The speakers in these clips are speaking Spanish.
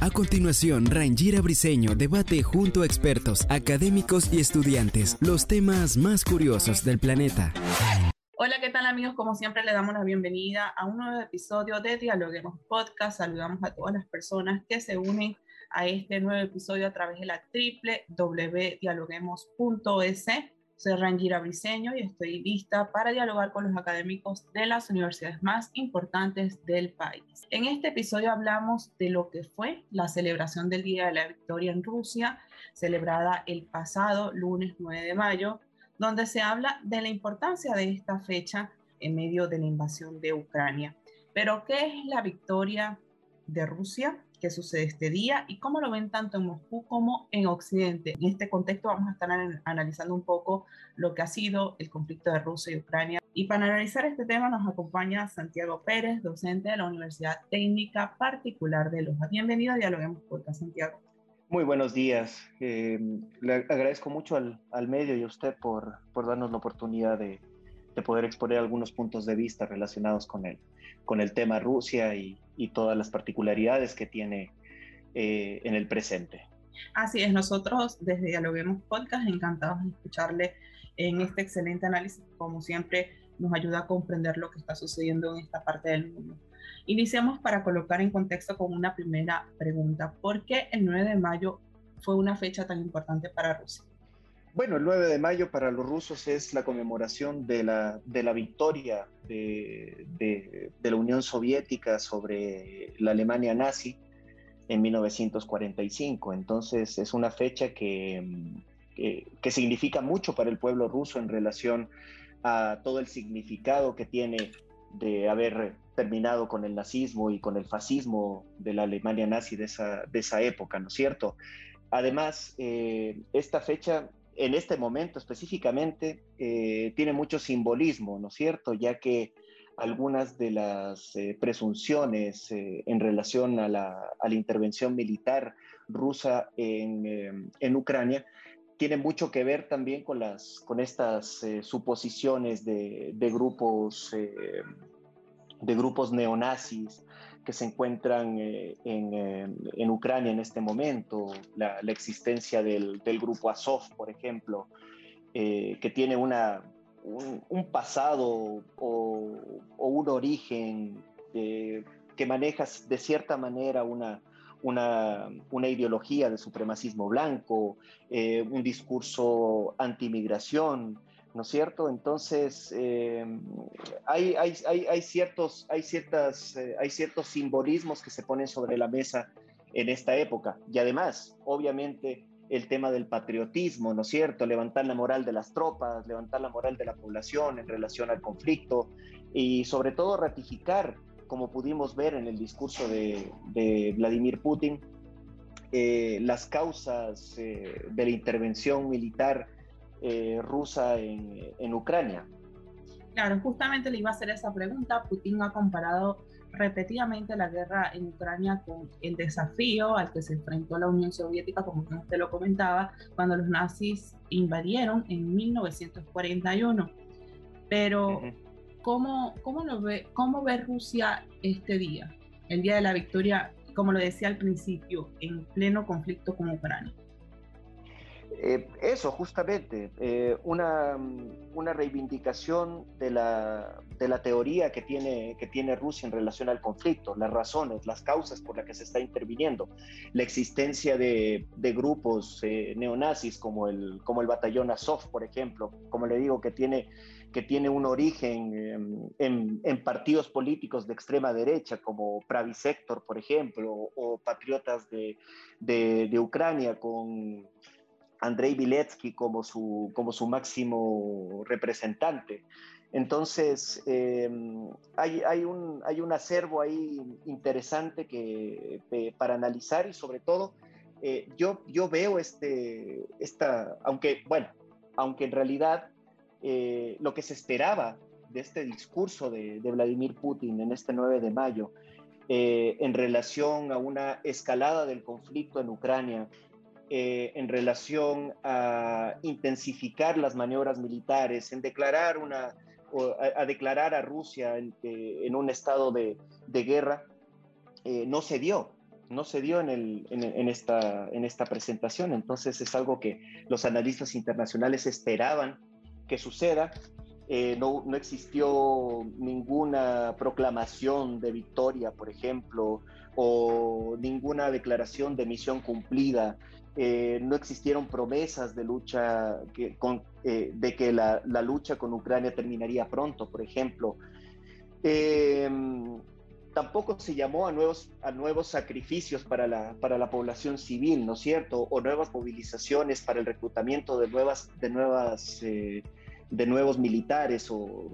A continuación, Rangira Briseño debate junto a expertos, académicos y estudiantes los temas más curiosos del planeta. Hola, ¿qué tal amigos? Como siempre le damos la bienvenida a un nuevo episodio de Dialoguemos Podcast. Saludamos a todas las personas que se unen a este nuevo episodio a través de la www.dialoguemos.es soy Rangira Briseño y estoy lista para dialogar con los académicos de las universidades más importantes del país. En este episodio hablamos de lo que fue la celebración del Día de la Victoria en Rusia, celebrada el pasado lunes 9 de mayo, donde se habla de la importancia de esta fecha en medio de la invasión de Ucrania. Pero, ¿qué es la victoria de Rusia? Qué sucede este día y cómo lo ven tanto en Moscú como en Occidente. En este contexto vamos a estar analizando un poco lo que ha sido el conflicto de Rusia y Ucrania. Y para analizar este tema nos acompaña Santiago Pérez, docente de la Universidad Técnica Particular de Loja. Bienvenido a Dialoguemos Podcast, Santiago. Muy buenos días. Eh, le agradezco mucho al, medio y a usted por darnos la oportunidad de, de poder exponer algunos puntos de vista relacionados con el, con el tema Rusia y, todas las particularidades que tiene eh, en el presente. Así es, nosotros desde Dialoguemos Podcast encantados de escucharle en este excelente análisis, como siempre nos ayuda a comprender lo que está sucediendo en esta parte del mundo. Iniciamos para colocar en contexto con una primera pregunta. ¿Por qué el 9 de mayo fue una fecha tan importante para Rusia? Bueno, el 9 de mayo para los rusos es la conmemoración de la, de la victoria de, de, la Unión Soviética sobre la Alemania nazi en 1945. Entonces es una fecha que, que, que, significa mucho para el pueblo ruso en relación a todo el significado que tiene de haber terminado con el nazismo y con el fascismo de la Alemania nazi de esa, de esa época, ¿no es cierto? Además, eh, esta fecha en este momento específicamente eh, tiene mucho simbolismo, ¿no es cierto? Ya que algunas de las eh, presunciones eh, en relación a la, intervención militar rusa en, Ucrania tienen mucho que ver también con, estas suposiciones de grupos de grupos neonazis que se encuentran eh, eh, en, Ucrania en este momento, la, existencia del, grupo Azov, por ejemplo, eh, que tiene una, un, pasado o, un origen que maneja de cierta manera una, una, una, ideología de supremacismo blanco, un discurso antimigración, ¿no es cierto? Entonces, eh, hay, hay, hay, ciertos, hay, ciertas, eh, hay ciertos simbolismos que se ponen sobre la mesa en esta época. Y además, obviamente, el tema del patriotismo, ¿no es cierto? Levantar la moral de las tropas, levantar la moral de la población en relación al conflicto y sobre todo ratificar, como pudimos ver en el discurso de, de Vladimir Putin, eh, las causas de la intervención militar eh, rusa en, Ucrania. Claro, justamente le iba a hacer esa pregunta. Putin ha comparado repetidamente la guerra en Ucrania con el desafío al que se enfrentó la Unión Soviética, como usted lo comentaba, cuando los nazis invadieron en 1941. Pero, ¿cómo, cómo, lo ve, ¿cómo ve Rusia este día, el día de la victoria, como lo decía al principio, en pleno conflicto con Ucrania? Eh, eso, justamente, eh, una, una, reivindicación de la, de la teoría que tiene, que tiene Rusia en relación al conflicto, las razones, las causas por las que se está interviniendo, la existencia de, de grupos eh, neonazis como el, como el batallón Azov, por ejemplo, como le digo, que tiene, que tiene un origen en, en, partidos políticos de extrema derecha, como Pravi-Sector, por ejemplo, o Patriotas de, de, de Ucrania con Andrei Viletsky como su, como su máximo representante. Entonces, em, hay, hay, un, hay un acervo ahí interesante que, para analizar y sobre todo, eh, yo, yo veo este, esta, aunque, bueno, aunque en realidad eh, lo que se esperaba de este discurso de, Vladimir Putin en este 9 de mayo, eh, en relación a una escalada del conflicto en Ucrania, en relación a intensificar las maniobras militares, en declarar una, a, declarar a Rusia en, en un estado de, de guerra, no se dio no se dio en, el, en, esta, en esta presentación. Entonces es algo que los analistas internacionales esperaban que suceda. Eh, no, no, existió ninguna proclamación de victoria, por ejemplo, o ninguna declaración de misión cumplida. Eh, no existieron promesas de lucha que, eh, de que la, lucha con Ucrania terminaría pronto, por ejemplo tampoco se llamó a nuevos, a nuevos sacrificios para la, para la población civil, ¿no es cierto? O nuevas movilizaciones para el reclutamiento de, nuevas, de, nuevas, eh, de nuevos militares o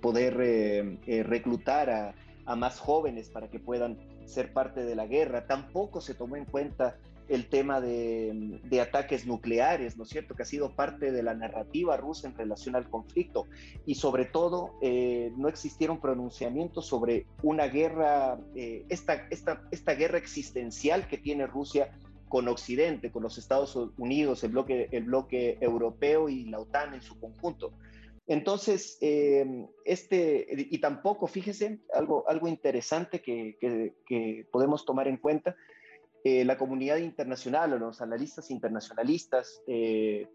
poder reclutar a más jóvenes para que puedan ser parte de la guerra. Tampoco se tomó en cuenta el tema de, ataques nucleares, ¿no es cierto?, que ha sido parte de la narrativa rusa en relación al conflicto. Y sobre todo, eh, no existieron pronunciamientos sobre una guerra, eh, esta, esta, esta guerra existencial que tiene Rusia con Occidente, con los Estados Unidos, el bloque, el bloque europeo y la OTAN en su conjunto. Entonces, eh, este, y tampoco, fíjese, algo, algo interesante que, que podemos tomar en cuenta, eh, la comunidad internacional o los analistas internacionalistas eh,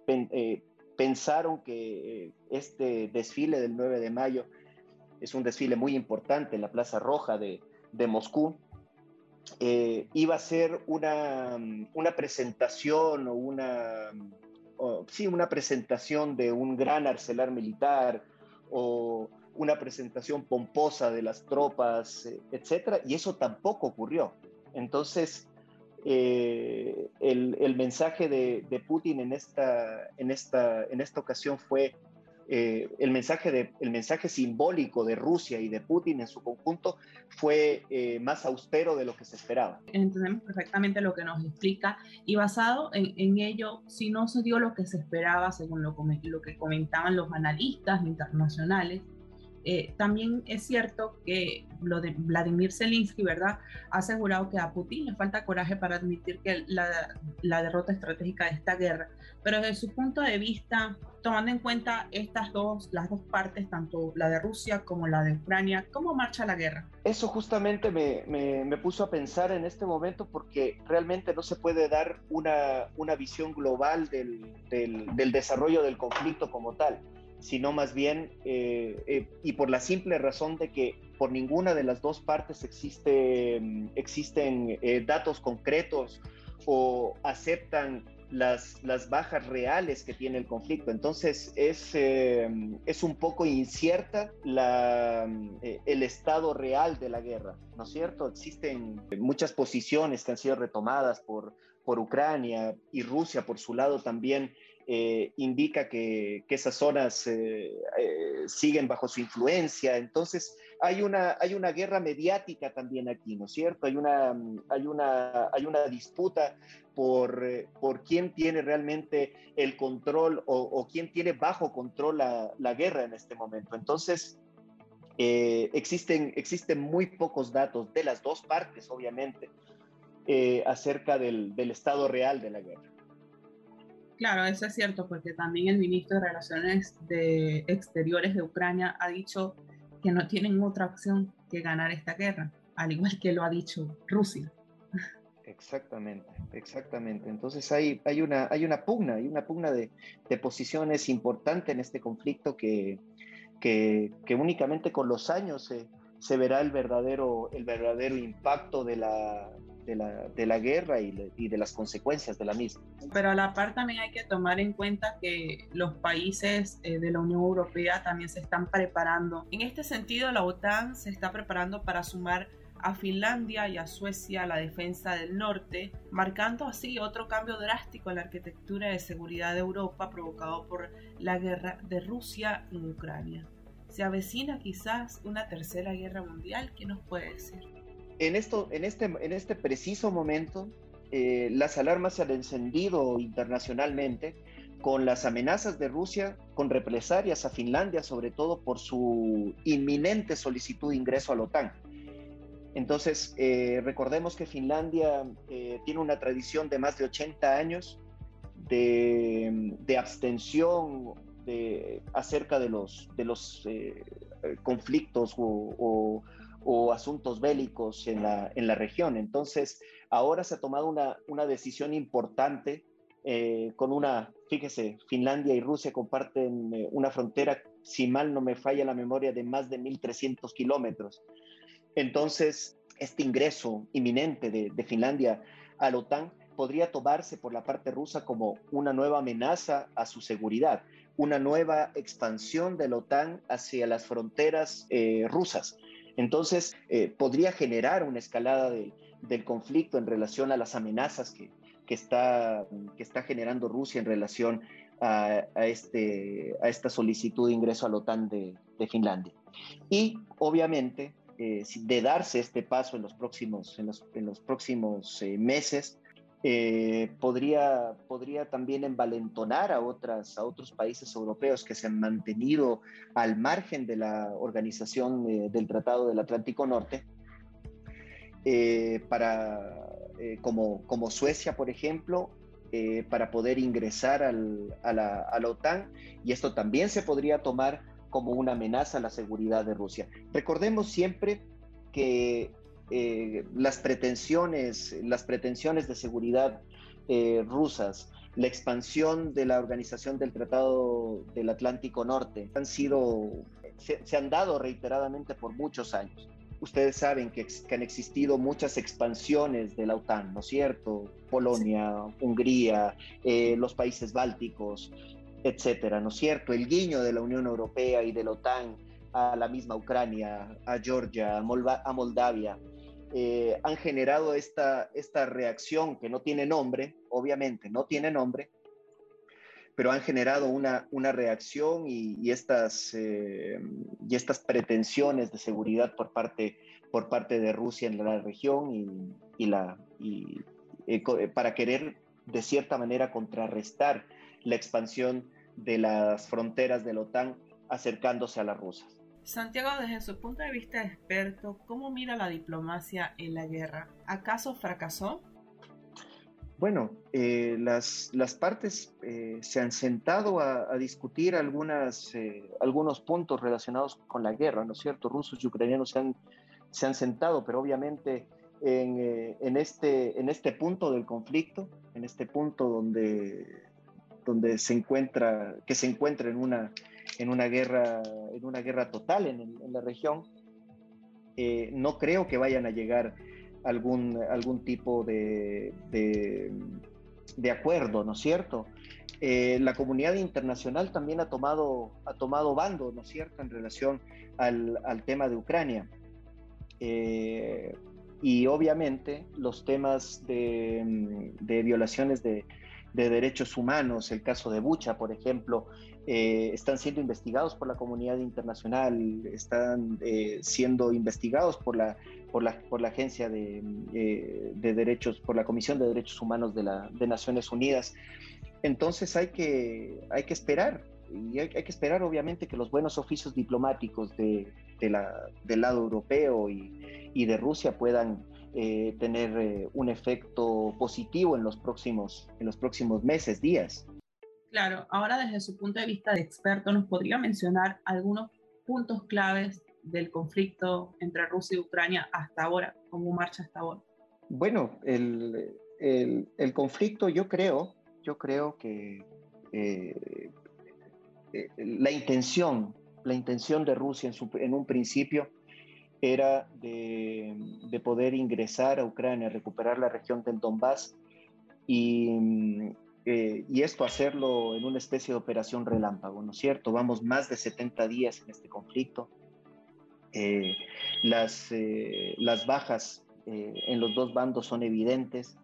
pensaron que este desfile del 9 de mayo es un desfile muy importante en la Plaza Roja de, de Moscú. iba a ser una, una presentación o una, sí, una presentación de un gran arcelar militar o una presentación pomposa de las tropas, etcétera, y eso tampoco ocurrió. Entonces, eh, el, mensaje de, Putin en esta, en esta, en esta ocasión fue eh, el, mensaje de, el mensaje simbólico de Rusia y de Putin en su conjunto fue eh, más austero de lo que se esperaba. Entendemos perfectamente lo que nos explica y basado en, ello, si no se dio lo que se esperaba, según lo, lo que comentaban los analistas internacionales, eh, también es cierto que lo de Vladimir Zelensky, ¿verdad? Ha asegurado que a Putin le falta coraje para admitir que la, la, derrota estratégica de esta guerra. Pero desde su punto de vista, tomando en cuenta estas dos, las dos partes, tanto la de Rusia como la de Ucrania, ¿cómo marcha la guerra? Eso justamente me, me, me puso a pensar en este momento porque realmente no se puede dar una, una visión global del, del, del desarrollo del conflicto como tal sino más bien, eh, eh, y por la simple razón de que por ninguna de las dos partes existe, mm, existen eh, datos concretos o aceptan las, las, bajas reales que tiene el conflicto. Entonces es, es un poco incierta la, el estado real de la guerra, ¿no es cierto? Existen muchas posiciones que han sido retomadas por, por Ucrania y Rusia por su lado también eh, indica que, esas zonas eh, eh, siguen bajo su influencia. Entonces, hay una, hay una guerra mediática también aquí, ¿no es cierto? Hay una, hay una, hay una disputa por, por quién tiene realmente el control o, quién tiene bajo control la, la, guerra en este momento. Entonces, existen, existen muy pocos datos de las dos partes, obviamente, acerca del, del estado real de la guerra. Claro, eso es cierto, porque también el ministro de Relaciones de Exteriores de Ucrania ha dicho que no tienen otra opción que ganar esta guerra, al igual que lo ha dicho Rusia. Exactamente, exactamente. Entonces hay, hay, una, hay una pugna, hay una pugna de, de posiciones importante en este conflicto que, que, únicamente con los años se, se verá el verdadero, el verdadero impacto de la, de la, guerra y, y, de las consecuencias de la misma. Pero a la par también hay que tomar en cuenta que los países eh, de la Unión Europea también se están preparando. En este sentido, la OTAN se está preparando para sumar a Finlandia y a Suecia la defensa del norte, marcando así otro cambio drástico en la arquitectura de seguridad de Europa provocado por la guerra de Rusia en Ucrania. ¿Se avecina quizás una tercera guerra mundial? ¿Qué nos puede decir? En, esto, en, este, en este preciso momento, eh, las alarmas se han encendido internacionalmente con las amenazas de Rusia con represalias a Finlandia, sobre todo por su inminente solicitud de ingreso a la OTAN. Entonces, eh, recordemos que Finlandia eh, tiene una tradición de más de 80 años de, abstención de, acerca de los, de los eh, conflictos o, asuntos bélicos en la, en la, región. Entonces, ahora se ha tomado una, una decisión importante con una, fíjese, Finlandia y Rusia comparten una frontera, si mal no me falla la memoria, de más de 1.300 kilómetros. Entonces, este ingreso inminente de, Finlandia a la OTAN podría tomarse por la parte rusa como una nueva amenaza a su seguridad, una nueva expansión de la OTAN hacia las fronteras eh, rusas. Entonces, eh, podría generar una escalada del conflicto en relación a las amenazas que, está, generando Rusia en relación a, este, a esta solicitud de ingreso a la OTAN de, Finlandia. Y obviamente eh, de darse este paso en los próximos, en los, próximos eh, meses, eh, podría, podría también envalentonar a, otras, a otros países europeos que se han mantenido al margen de la organización del Tratado del Atlántico Norte, para, como, como Suecia, por ejemplo, para poder ingresar a, la, a la OTAN, y esto también se podría tomar como una amenaza a la seguridad de Rusia. Recordemos siempre que eh, las pretensiones, las pretensiones de seguridad eh, rusas, la expansión de la organización del Tratado del Atlántico Norte han sido, se, han dado reiteradamente por muchos años. Ustedes saben que, han existido muchas expansiones de la OTAN, ¿no es cierto? Polonia, Hungría, eh, los países bálticos, etcétera, ¿no es cierto? El guiño de la Unión Europea y de la OTAN a la misma Ucrania, a Georgia, a, Moldavia, eh, han generado esta, esta reacción que no tiene nombre, obviamente no tiene nombre, pero han generado una, una reacción y, estas, eh, y estas pretensiones de seguridad por parte, por parte de Rusia en la región y, la, y, eh, para querer de cierta manera contrarrestar la expansión de las fronteras de la OTAN acercándose a las rusas. Santiago, desde su punto de vista de experto, ¿cómo mira la diplomacia en la guerra? ¿Acaso fracasó? Bueno, eh, las, las, partes eh, se han sentado a, discutir eh, algunos puntos relacionados con la guerra, ¿no es cierto? Rusos y ucranianos se han, se han sentado, pero obviamente en, en, este, en este punto del conflicto, en este punto donde donde se encuentra, que se encuentra en una, en una, guerra, en una guerra total en, la región, eh, no creo que vayan a llegar algún, algún tipo de, de, acuerdo, ¿no es cierto? Eh, la comunidad internacional también ha tomado, ha tomado bando, ¿no es cierto?, en relación al, al tema de Ucrania. Eh, y obviamente los temas de, de violaciones de, de derechos humanos, el caso de Bucha, por ejemplo, eh, están siendo investigados por la comunidad internacional, están eh, siendo investigados por la, por la, por la Agencia de, eh, de, Derechos, por la Comisión de Derechos Humanos de, la, de Naciones Unidas. Entonces hay que, hay que esperar, y hay, que esperar obviamente que los buenos oficios diplomáticos de, de la, del lado europeo y, y de Rusia puedan eh, tener eh, un efecto positivo en los, próximos, en los próximos meses, días. Claro, ahora desde su punto de vista de experto, ¿nos podría mencionar algunos puntos claves del conflicto entre Rusia y Ucrania hasta ahora? ¿Cómo marcha hasta ahora? Bueno, el, el, conflicto yo creo, yo creo que eh, la intención, la intención de Rusia en, un principio era de, poder ingresar a Ucrania, recuperar la región del Donbass y, eh, y, esto hacerlo en una especie de operación relámpago, ¿no es cierto? Vamos más de 70 días en este conflicto. las, las bajas en los dos bandos son evidentes.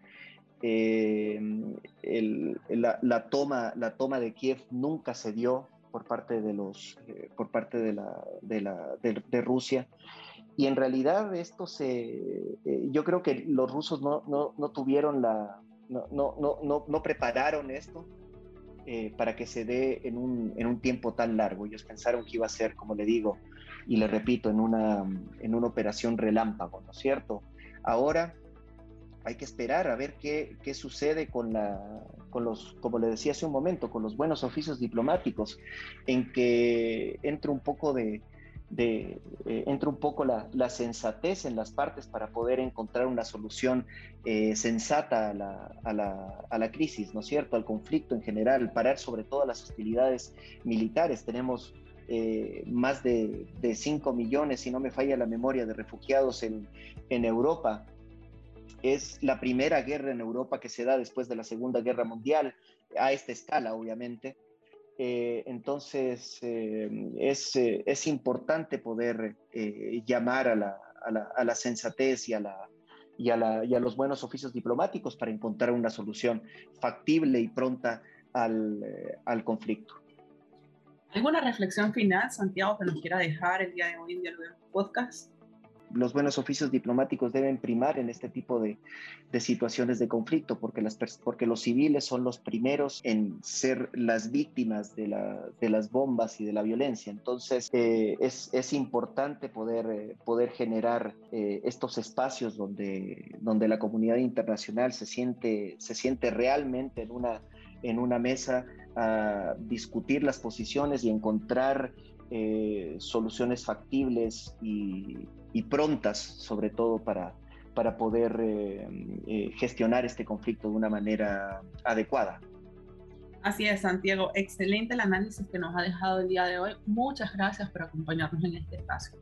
la, toma, la toma de Kiev nunca se dio por parte de, los, por parte de, la, de, la, de Rusia. Y en realidad esto se, eh, yo creo que los rusos no, no, no tuvieron la, no, no, no, no prepararon esto eh, para que se dé en un, en un, tiempo tan largo. Ellos pensaron que iba a ser, como le digo, y le repito, en una, en una operación relámpago, ¿no es cierto? Ahora hay que esperar a ver qué, qué sucede con, la, con los, como le decía hace un momento, con los buenos oficios diplomáticos, en que entre un poco de, de, eh, entra un poco la, sensatez en las partes para poder encontrar una solución eh, sensata a la, crisis, ¿no es cierto?, al conflicto en general, parar sobre todo las hostilidades militares. Tenemos eh, más de, de 5 millones, si no me falla la memoria, de refugiados en Europa. Es la primera guerra en Europa que se da después de la Segunda Guerra Mundial, a esta escala, obviamente. Eh, entonces, eh, es, eh, es, importante poder llamar a la, a, la, a la, sensatez y a, la, y, y a los buenos oficios diplomáticos para encontrar una solución factible y pronta al, al conflicto. ¿Alguna reflexión final, Santiago, que nos quiera dejar el día de hoy en Diálogo Podcast? Los buenos oficios diplomáticos deben primar en este tipo de, situaciones de conflicto, porque, los civiles son los primeros en ser las víctimas de, las bombas y de la violencia. Entonces, eh, es, importante poder, eh, generar eh, estos espacios donde, la comunidad internacional se siente, realmente en una mesa a discutir las posiciones y encontrar soluciones factibles y, y prontas, sobre todo para, para poder eh, eh, gestionar este conflicto de una manera adecuada. Así es, Santiago. Excelente el análisis que nos ha dejado el día de hoy. Muchas gracias por acompañarnos en este espacio.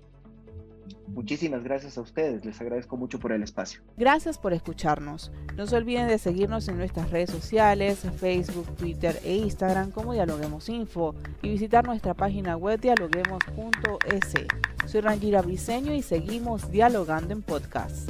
Muchísimas gracias a ustedes, les agradezco mucho por el espacio. Gracias por escucharnos. No se olviden de seguirnos en nuestras redes sociales, Facebook, Twitter e Instagram como Dialoguemos Info y visitar nuestra página web dialoguemos.es. Soy Rangira Briseño y seguimos dialogando en podcast.